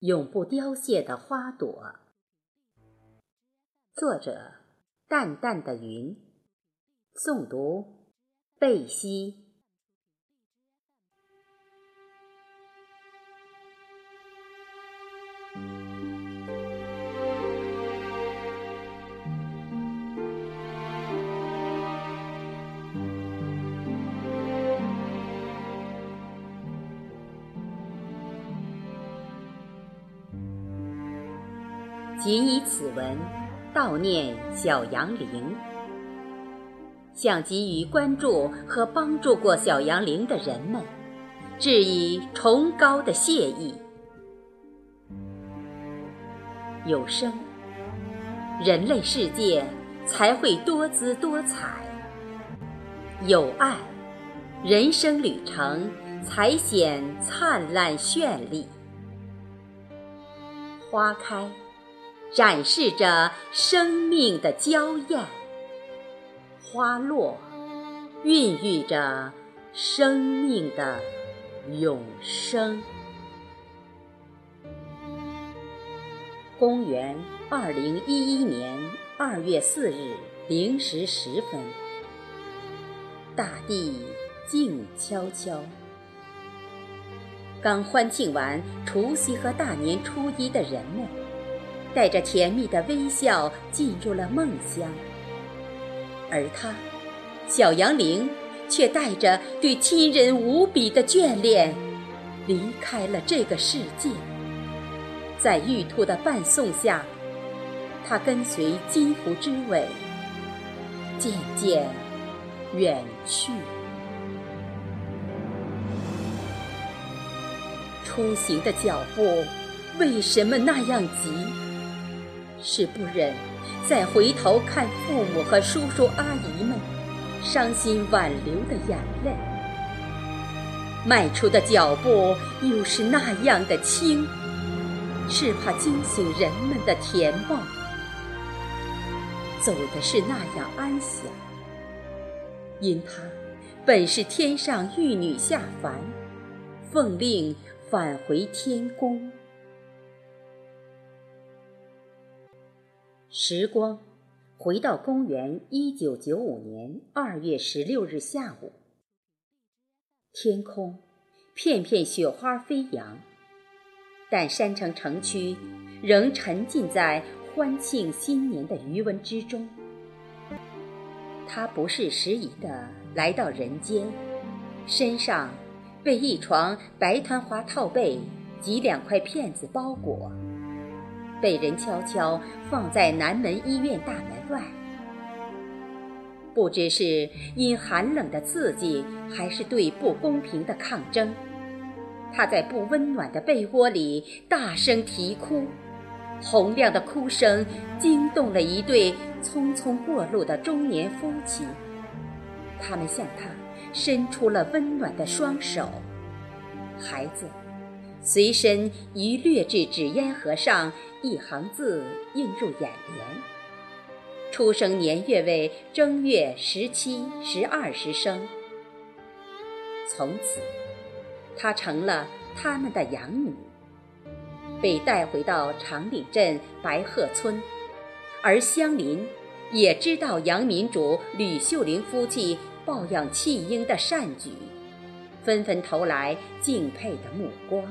永不凋谢的花朵。作者：淡淡的云。诵读：贝西。此文悼念小杨凌，向给予关注和帮助过小杨凌的人们致以崇高的谢意。有生，人类世界才会多姿多彩；有爱，人生旅程才显灿烂绚丽。花开。展示着生命的娇艳，花落，孕育着生命的永生。公元二零一一年二月四日零时十分，大地静悄悄。刚欢庆完除夕和大年初一的人们。带着甜蜜的微笑进入了梦乡，而他，小杨凌，却带着对亲人无比的眷恋，离开了这个世界。在玉兔的伴送下，他跟随金狐之尾，渐渐远去。出行的脚步为什么那样急？是不忍再回头看父母和叔叔阿姨们伤心挽留的眼泪，迈出的脚步又是那样的轻，是怕惊醒人们的甜梦，走的是那样安详，因她本是天上玉女下凡，奉令返回天宫。时光回到公元一九九五年二月十六日下午，天空片片雪花飞扬，但山城城区仍沉浸在欢庆新年的余温之中。他不是时宜的来到人间，身上被一床白团花套被及两块片子包裹。被人悄悄放在南门医院大门外，不知是因寒冷的刺激，还是对不公平的抗争，他在不温暖的被窝里大声啼哭，洪亮的哭声惊动了一对匆匆过路的中年夫妻，他们向他伸出了温暖的双手，孩子。随身一略至纸烟盒上一行字映入眼帘：出生年月为正月十七、十二时生。从此，她成了他们的养女，被带回到长岭镇白鹤村，而乡邻也知道杨民主吕秀玲夫妻抱养弃婴的善举。纷纷投来敬佩的目光。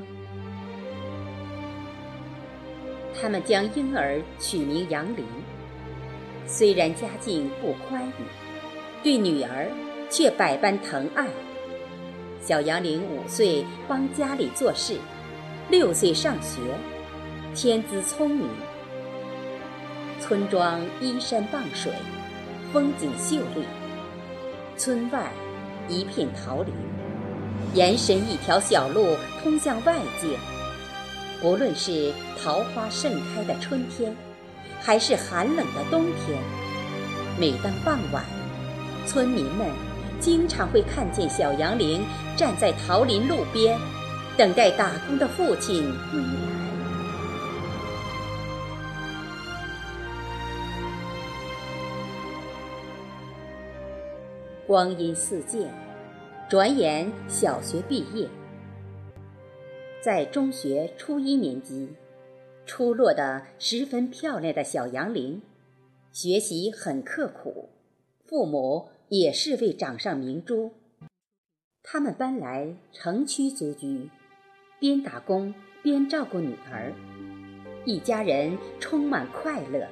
他们将婴儿取名杨林，虽然家境不宽裕，对女儿却百般疼爱。小杨林五岁帮家里做事，六岁上学，天资聪明。村庄依山傍水，风景秀丽。村外一片桃林。延伸一条小路通向外界。不论是桃花盛开的春天，还是寒冷的冬天，每当傍晚，村民们经常会看见小杨凌站在桃林路边，等待打工的父亲归来。光阴似箭。转眼小学毕业，在中学初一年级，出落得十分漂亮的小杨玲，学习很刻苦，父母也是位掌上明珠。他们搬来城区租居，边打工边照顾女儿，一家人充满快乐。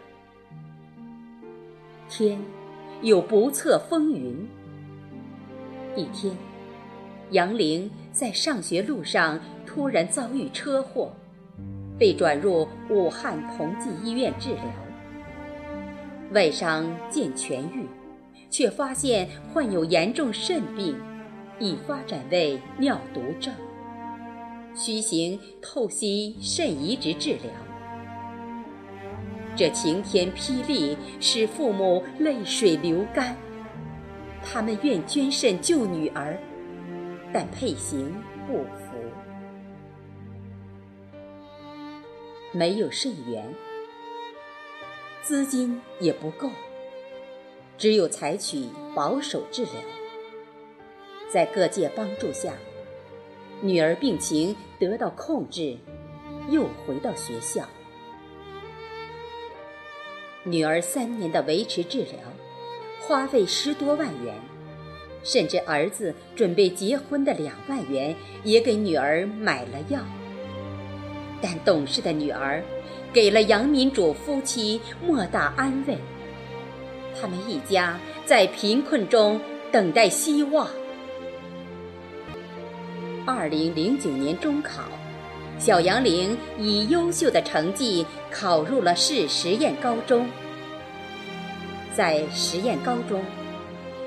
天有不测风云，一天，杨玲在上学路上。突然遭遇车祸，被转入武汉同济医院治疗。外伤渐痊愈，却发现患有严重肾病，已发展为尿毒症，需行透析肾移植治疗。这晴天霹雳使父母泪水流干，他们愿捐肾救女儿，但配型不符没有肾源，资金也不够，只有采取保守治疗。在各界帮助下，女儿病情得到控制，又回到学校。女儿三年的维持治疗，花费十多万元，甚至儿子准备结婚的两万元也给女儿买了药。但懂事的女儿，给了杨民主夫妻莫大安慰。他们一家在贫困中等待希望。二零零九年中考，小杨玲以优秀的成绩考入了市实验高中。在实验高中，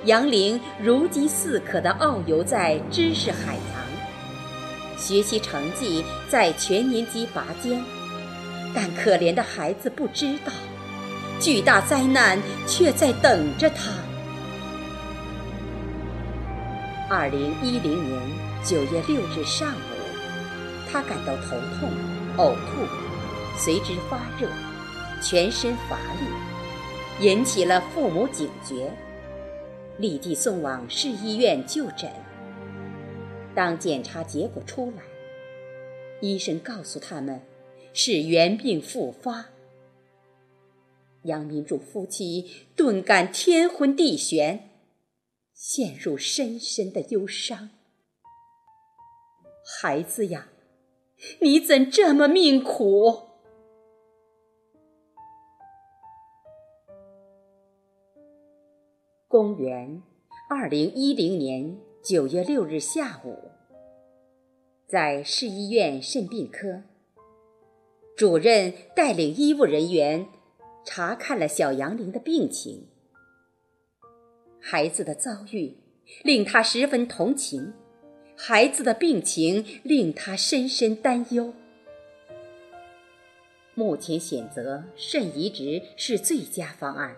杨玲如饥似渴地遨游在知识海洋。学习成绩在全年级拔尖，但可怜的孩子不知道，巨大灾难却在等着他。二零一零年九月六日上午，他感到头痛、呕吐，随之发热，全身乏力，引起了父母警觉，立即送往市医院就诊。当检查结果出来，医生告诉他们是原病复发。杨明柱夫妻顿感天昏地悬，陷入深深的忧伤。孩子呀，你怎这么命苦？公元二零一零年。九月六日下午，在市医院肾病科，主任带领医务人员查看了小杨玲的病情。孩子的遭遇令他十分同情，孩子的病情令他深深担忧。目前选择肾移植是最佳方案，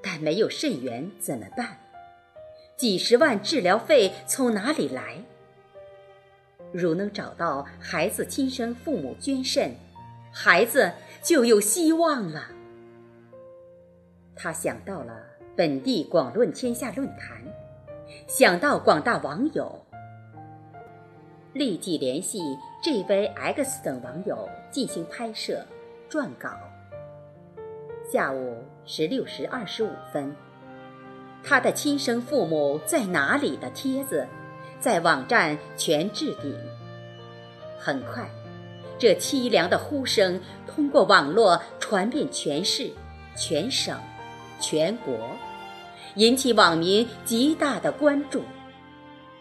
但没有肾源怎么办？几十万治疗费从哪里来？如能找到孩子亲生父母捐肾，孩子就有希望了。他想到了本地广论天下论坛，想到广大网友，立即联系 GVX 等网友进行拍摄撰稿。下午十六时二十五分。他的亲生父母在哪里的帖子，在网站全置顶。很快，这凄凉的呼声通过网络传遍全市、全省、全国，引起网民极大的关注。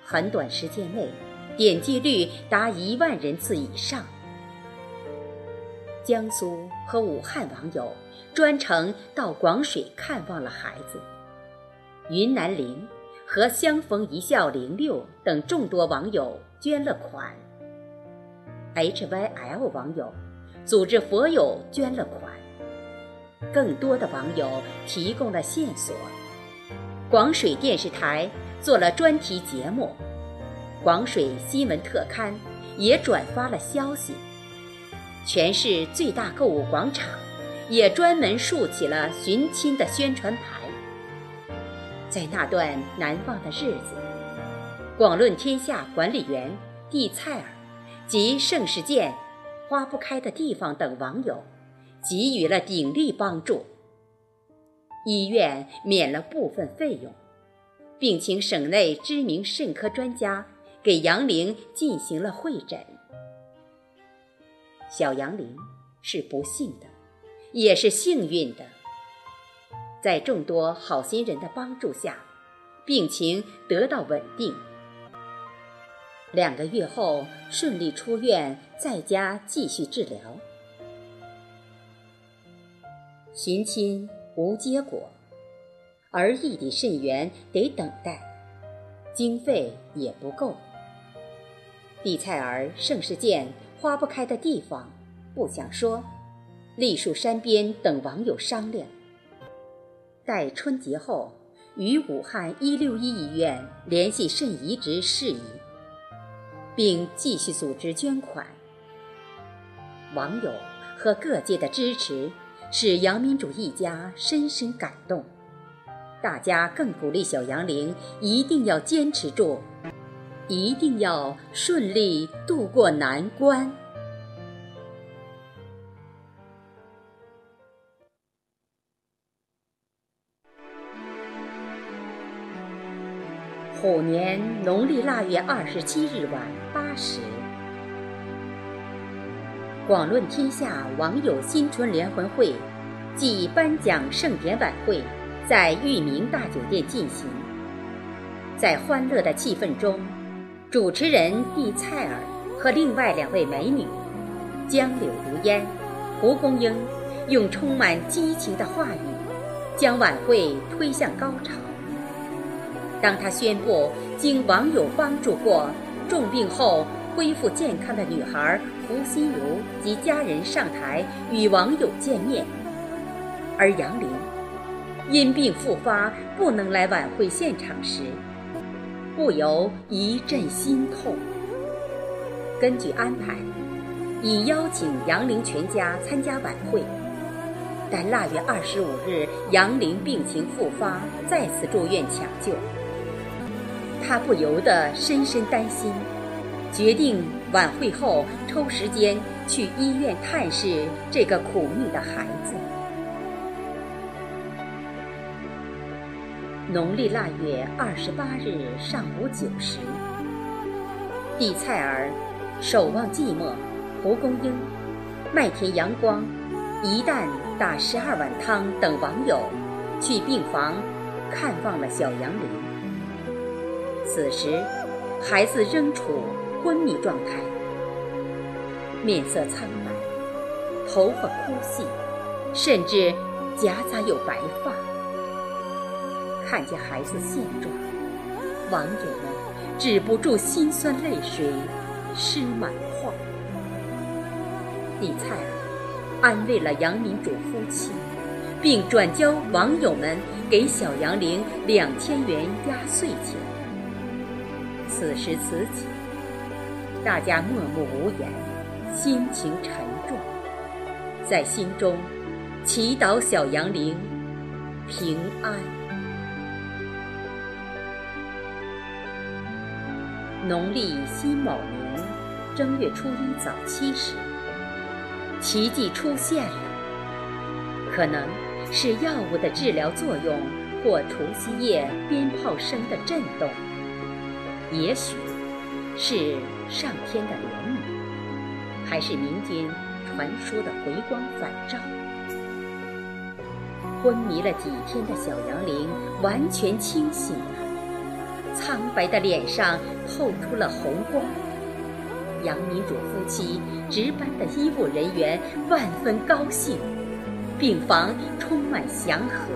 很短时间内，点击率达一万人次以上。江苏和武汉网友专程到广水看望了孩子。云南林和相逢一笑零六等众多网友捐了款，HYL 网友组织佛友捐了款，更多的网友提供了线索。广水电视台做了专题节目，广水新闻特刊也转发了消息，全市最大购物广场也专门竖起了寻亲的宣传牌。在那段难忘的日子，广论天下管理员蒂蔡尔及盛世健、花不开的地方等网友给予了鼎力帮助，医院免了部分费用，并请省内知名肾科专家给杨玲进行了会诊。小杨玲是不幸的，也是幸运的，在众多好心人的帮助下，病情得到稳定。两个月后顺利出院，在家继续治疗。寻亲无结果，而异地肾源得等待，经费也不够。地菜儿盛世健花不开的地方不想说，栗树山边等网友商量，待春节后与武汉一六一医院联系肾移植事宜。并继续组织捐款。网友和各界的支持，使杨民主一家深深感动。大家更鼓励小杨玲一定要坚持住，一定要顺利度过难关。虎年农历腊月二十七日晚八时，广论天下网友新春联欢会暨颁奖盛典晚会在裕民大酒店进行。在欢乐的气氛中，主持人蒂蔡尔和另外两位美女江柳如烟、蒲公英，用充满激情的话语，将晚会推向高潮。当他宣布经网友帮助过重病后恢复健康的女孩胡心如及家人上台与网友见面，而杨玲因病复发不能来晚会现场时，不由一阵心痛。根据安排，已邀请杨玲全家参加晚会，但腊月二十五日杨玲病情复发，再次住院抢救。他不由得深深担心，决定晚会后抽时间去医院探视这个苦命的孩子。农历腊月二十八日上午九时，地菜儿、守望寂寞、蒲公英、麦田阳光、一旦打十二碗汤等网友去病房看望了小杨林。此时，孩子仍处昏迷状态，面色苍白，头发枯细，甚至夹杂有白发。看见孩子现状，网友们止不住心酸泪水湿满画。李灿安慰了杨民主夫妻，并转交网友们给小杨玲两千元压岁钱。此时此景，大家默默无言，心情沉重，在心中祈祷小杨玲平安。农历辛卯年正月初一早七时，奇迹出现了，可能是药物的治疗作用，或除夕夜鞭炮声的震动。也许是上天的怜悯，还是民间传说的回光返照。昏迷了几天的小杨玲完全清醒了，苍白的脸上透出了红光。杨民主夫妻值班的医务人员万分高兴，病房充满祥和。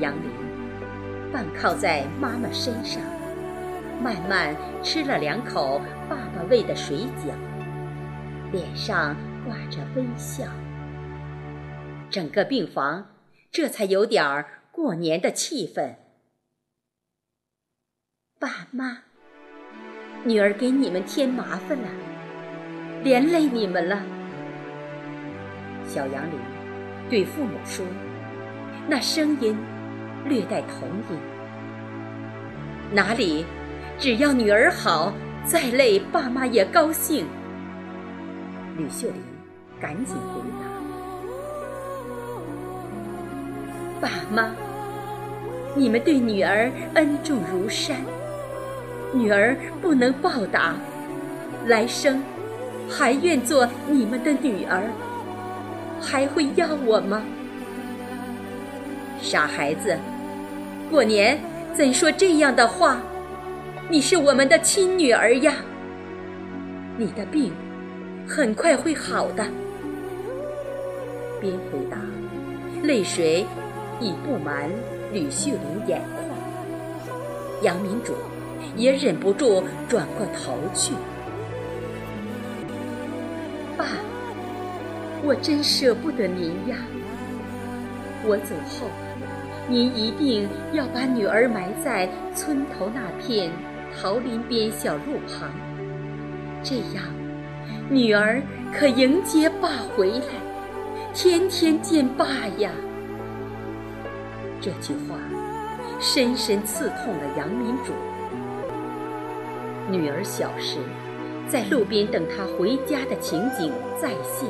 杨玲。半靠在妈妈身上，慢慢吃了两口爸爸喂的水饺，脸上挂着微笑。整个病房这才有点儿过年的气氛。爸妈，女儿给你们添麻烦了，连累你们了。小杨林对父母说，那声音。略带童音，哪里？只要女儿好，再累爸妈也高兴。吕秀玲赶紧回答：“爸妈，你们对女儿恩重如山，女儿不能报答，来生还愿做你们的女儿，还会要我吗？”傻孩子，过年怎说这样的话？你是我们的亲女儿呀！你的病很快会好的。边回答，泪水已布满吕秀玲眼眶。杨民主也忍不住转过头去。爸，我真舍不得您呀！我走后，您一定要把女儿埋在村头那片。桃林边小路旁，这样，女儿可迎接爸回来，天天见爸呀。这句话深深刺痛了杨民主。女儿小时在路边等他回家的情景再现，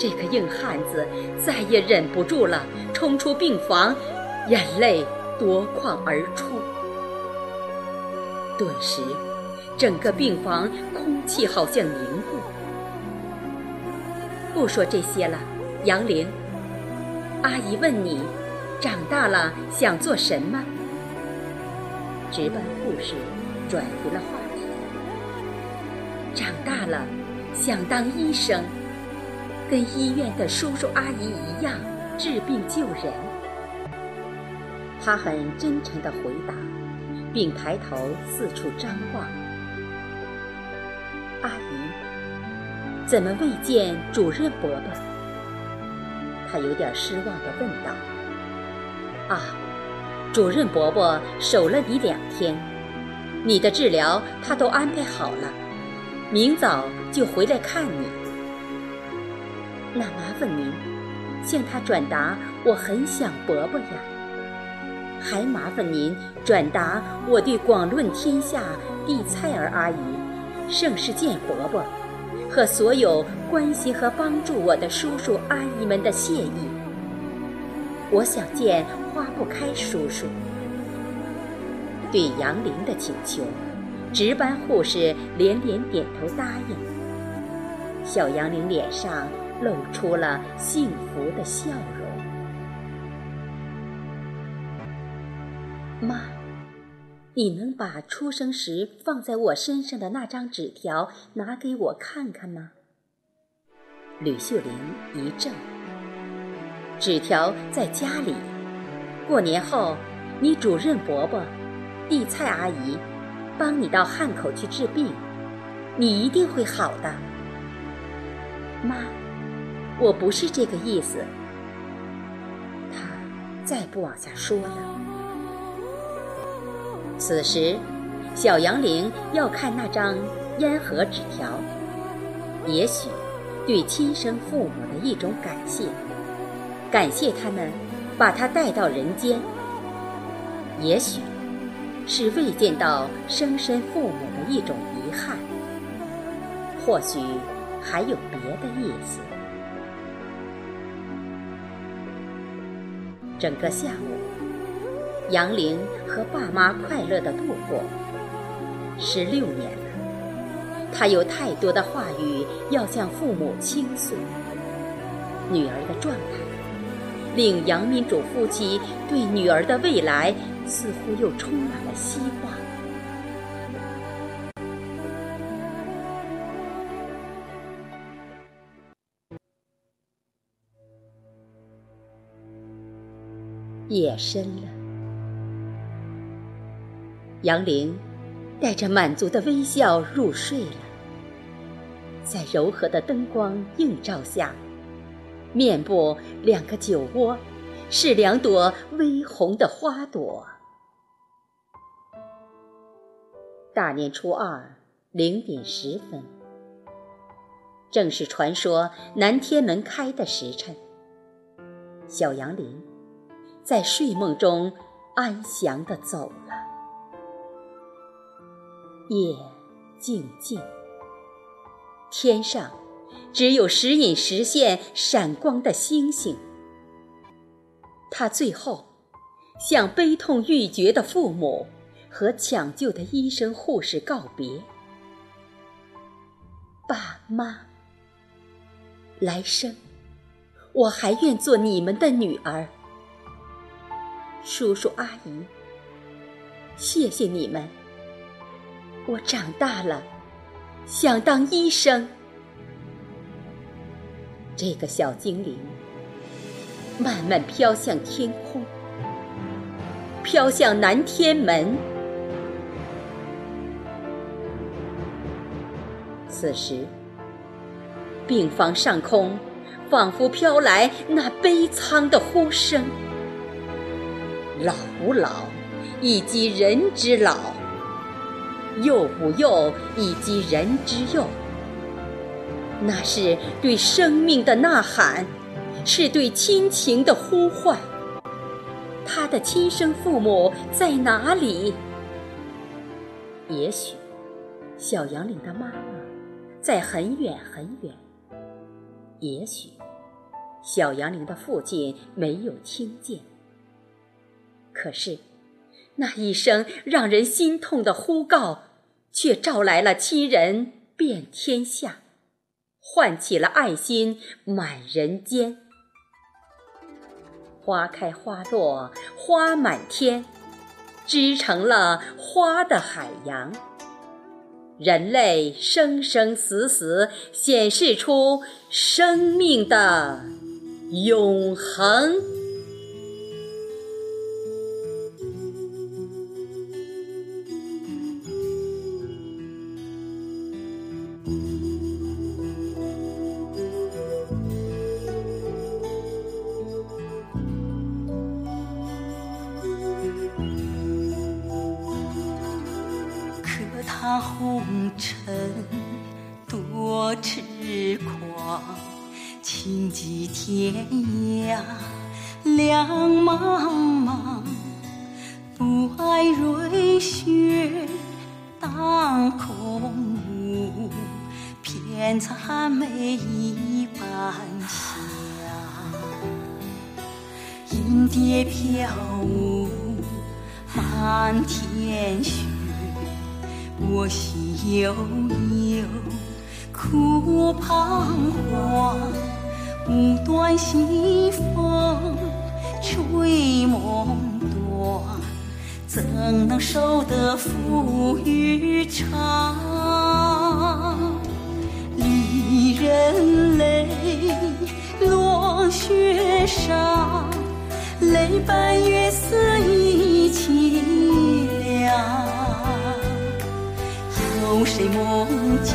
这个硬汉子再也忍不住了，冲出病房，眼泪夺眶而出。顿时，整个病房空气好像凝固。不说这些了，杨玲，阿姨问你，长大了想做什么？值班护士转移了话题。长大了，想当医生，跟医院的叔叔阿姨一样治病救人。他很真诚地回答。并抬头四处张望。阿姨，怎么未见主任伯伯？他有点失望地问道。啊，主任伯伯守了你两天，你的治疗他都安排好了，明早就回来看你。那麻烦您向他转达，我很想伯伯呀。还麻烦您转达我对广论天下地菜儿阿姨、盛世健伯伯和所有关心和帮助我的叔叔阿姨们的谢意。我想见花不开叔叔。对杨玲的请求，值班护士连连点头答应。小杨玲脸上露出了幸福的笑容。妈，你能把出生时放在我身上的那张纸条拿给我看看吗？吕秀玲一怔。纸条在家里。过年后，你主任伯伯、地菜阿姨帮你到汉口去治病，你一定会好的。妈，我不是这个意思。他再不往下说了。此时，小杨玲要看那张烟盒纸条，也许对亲生父母的一种感谢，感谢他们把他带到人间；也许是未见到生身父母的一种遗憾；或许还有别的意思。整个下午。杨玲和爸妈快乐地度过十六年了，她有太多的话语要向父母倾诉。女儿的状态令杨民主夫妻对女儿的未来似乎又充满了希望。夜深了。杨玲带着满足的微笑入睡了，在柔和的灯光映照下，面部两个酒窝是两朵微红的花朵。大年初二零点十分，正是传说南天门开的时辰。小杨林在睡梦中安详地走了。夜静静，天上只有时隐时现闪光的星星。他最后向悲痛欲绝的父母和抢救的医生护士告别：“爸妈，来生我还愿做你们的女儿。叔叔阿姨，谢谢你们。我长大了，想当医生。”这个小精灵。慢慢飘向天空，飘向南天门。此时，病房上空仿佛飘来那悲苍的呼声：“老吾老，以及人之老；幼吾幼，以及人之幼。”那是对生命的呐喊。是对亲情的呼唤。他的亲生父母在哪里？也许，小杨林的妈妈在很远很远。也许，小杨林的父亲没有听见。可是，那一声让人心痛的呼告，却召来了亲人遍天下，唤起了爱心满人间。花开花落花满天，织成了花的海洋。人类生生死死，显示出生命的永恒。霞。银蝶飘舞满天雪。我心悠悠，苦彷徨，无端西风吹梦断，怎能守得浮与长？泪落雪上，泪伴月色一起凉。有谁梦见